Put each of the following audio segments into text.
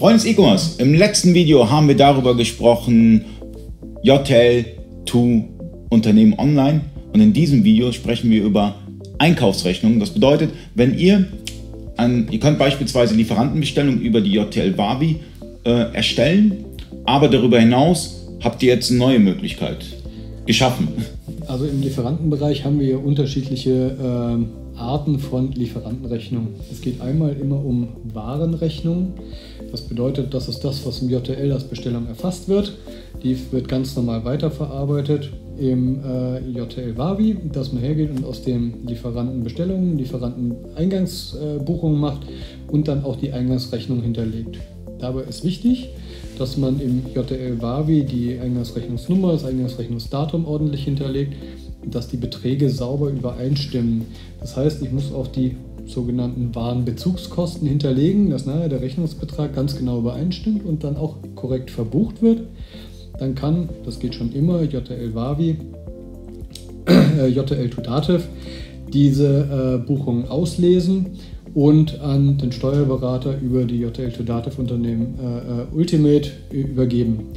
Freunde des E-Commerce, im letzten Video haben wir darüber gesprochen, JTL to Unternehmen online und in diesem Video sprechen wir über Einkaufsrechnungen. Das bedeutet, wenn ihr, an, ihr könnt beispielsweise Lieferantenbestellungen über die JTL Wavi äh, erstellen, aber darüber hinaus habt ihr jetzt eine neue Möglichkeit geschaffen. Also im Lieferantenbereich haben wir unterschiedliche äh, Arten von Lieferantenrechnungen. Es geht einmal immer um Warenrechnungen. Das bedeutet, das ist das, was im JTL als Bestellung erfasst wird. Die wird ganz normal weiterverarbeitet im äh, JTL Wavi, dass man hergeht und aus dem Lieferanten Bestellungen, Lieferanten Eingangsbuchungen äh, macht und dann auch die Eingangsrechnung hinterlegt. Dabei ist wichtig, dass man im JTL Wavi die Eingangsrechnungsnummer, das Eingangsrechnungsdatum ordentlich hinterlegt dass die Beträge sauber übereinstimmen. Das heißt, ich muss auch die sogenannten Warenbezugskosten hinterlegen, dass nachher der Rechnungsbetrag ganz genau übereinstimmt und dann auch korrekt verbucht wird. Dann kann, das geht schon immer, JTL Wavi, äh, JTL to Dativ, diese äh, Buchungen auslesen und an den Steuerberater über die JTL to Dativ Unternehmen äh, äh, Ultimate übergeben.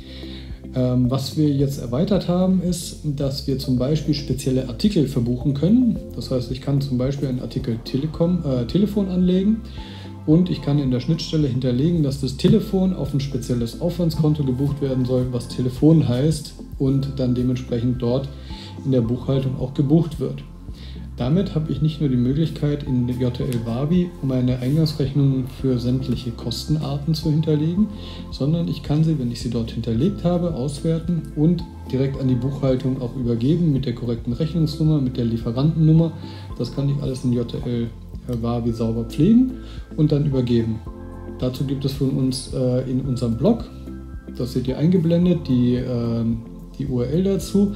Ähm, was wir jetzt erweitert haben, ist, dass wir zum Beispiel spezielle Artikel verbuchen können. Das heißt, ich kann zum Beispiel einen Artikel Telekom, äh, Telefon anlegen und ich kann in der Schnittstelle hinterlegen, dass das Telefon auf ein spezielles Aufwandskonto gebucht werden soll, was Telefon heißt und dann dementsprechend dort in der Buchhaltung auch gebucht wird. Damit habe ich nicht nur die Möglichkeit, in JTL Wavi meine Eingangsrechnungen für sämtliche Kostenarten zu hinterlegen, sondern ich kann sie, wenn ich sie dort hinterlegt habe, auswerten und direkt an die Buchhaltung auch übergeben mit der korrekten Rechnungsnummer, mit der Lieferantennummer. Das kann ich alles in JTL Wavi sauber pflegen und dann übergeben. Dazu gibt es von uns äh, in unserem Blog, das seht ihr eingeblendet, die, äh, die URL dazu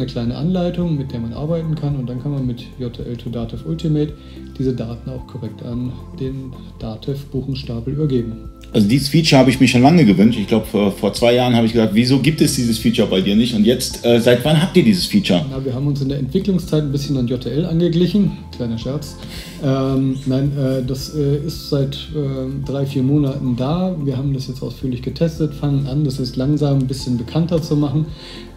eine kleine Anleitung, mit der man arbeiten kann und dann kann man mit JTL to Dativ Ultimate diese Daten auch korrekt an den Dativ Buchenstapel übergeben. Also dieses Feature habe ich mir schon lange gewünscht. Ich glaube, vor, vor, zwei Jahren habe ich gesagt, wieso gibt es dieses Feature bei dir nicht? Und jetzt, äh, seit wann habt ihr dieses Feature? Na, wir haben uns in der Entwicklungszeit ein bisschen an JTL angeglichen. Kleiner Scherz. Ähm, nein, äh, das äh, ist seit äh, drei, vier Monaten da. Wir haben das jetzt ausführlich getestet, fangen an, das ist langsam ein bisschen bekannter zu machen,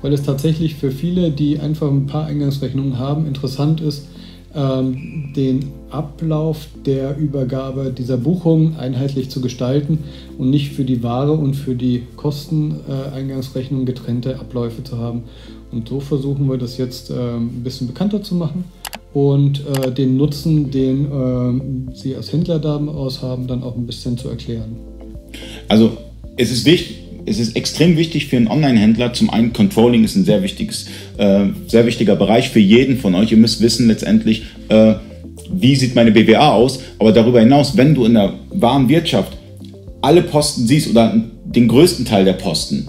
weil es tatsächlich für viele, die einfach ein paar Eingangsrechnungen haben, interessant ist, ähm, den Ablauf der Übergabe dieser Buchung einheitlich zu gestalten und nicht für die Ware und für die Kosteneingangsrechnung getrennte Abläufe zu haben. Und so versuchen wir das jetzt ähm, ein bisschen bekannter zu machen und äh, den Nutzen, den äh, Sie als Händler daraus haben, dann auch ein bisschen zu erklären. Also es ist wichtig, es ist extrem wichtig für einen Online-Händler. Zum einen, Controlling ist ein sehr, wichtiges, äh, sehr wichtiger Bereich für jeden von euch. Ihr müsst wissen letztendlich, äh, wie sieht meine BWA aus. Aber darüber hinaus, wenn du in der wahren Wirtschaft alle Posten siehst oder den größten Teil der Posten,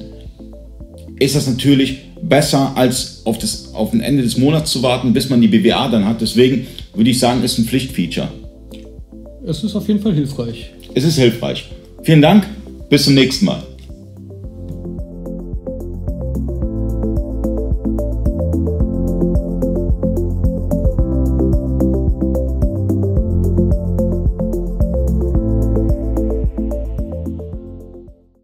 ist das natürlich besser, als auf, das, auf ein Ende des Monats zu warten, bis man die BWA dann hat. Deswegen würde ich sagen, ist ein Pflichtfeature. Es ist auf jeden Fall hilfreich. Es ist hilfreich. Vielen Dank, bis zum nächsten Mal.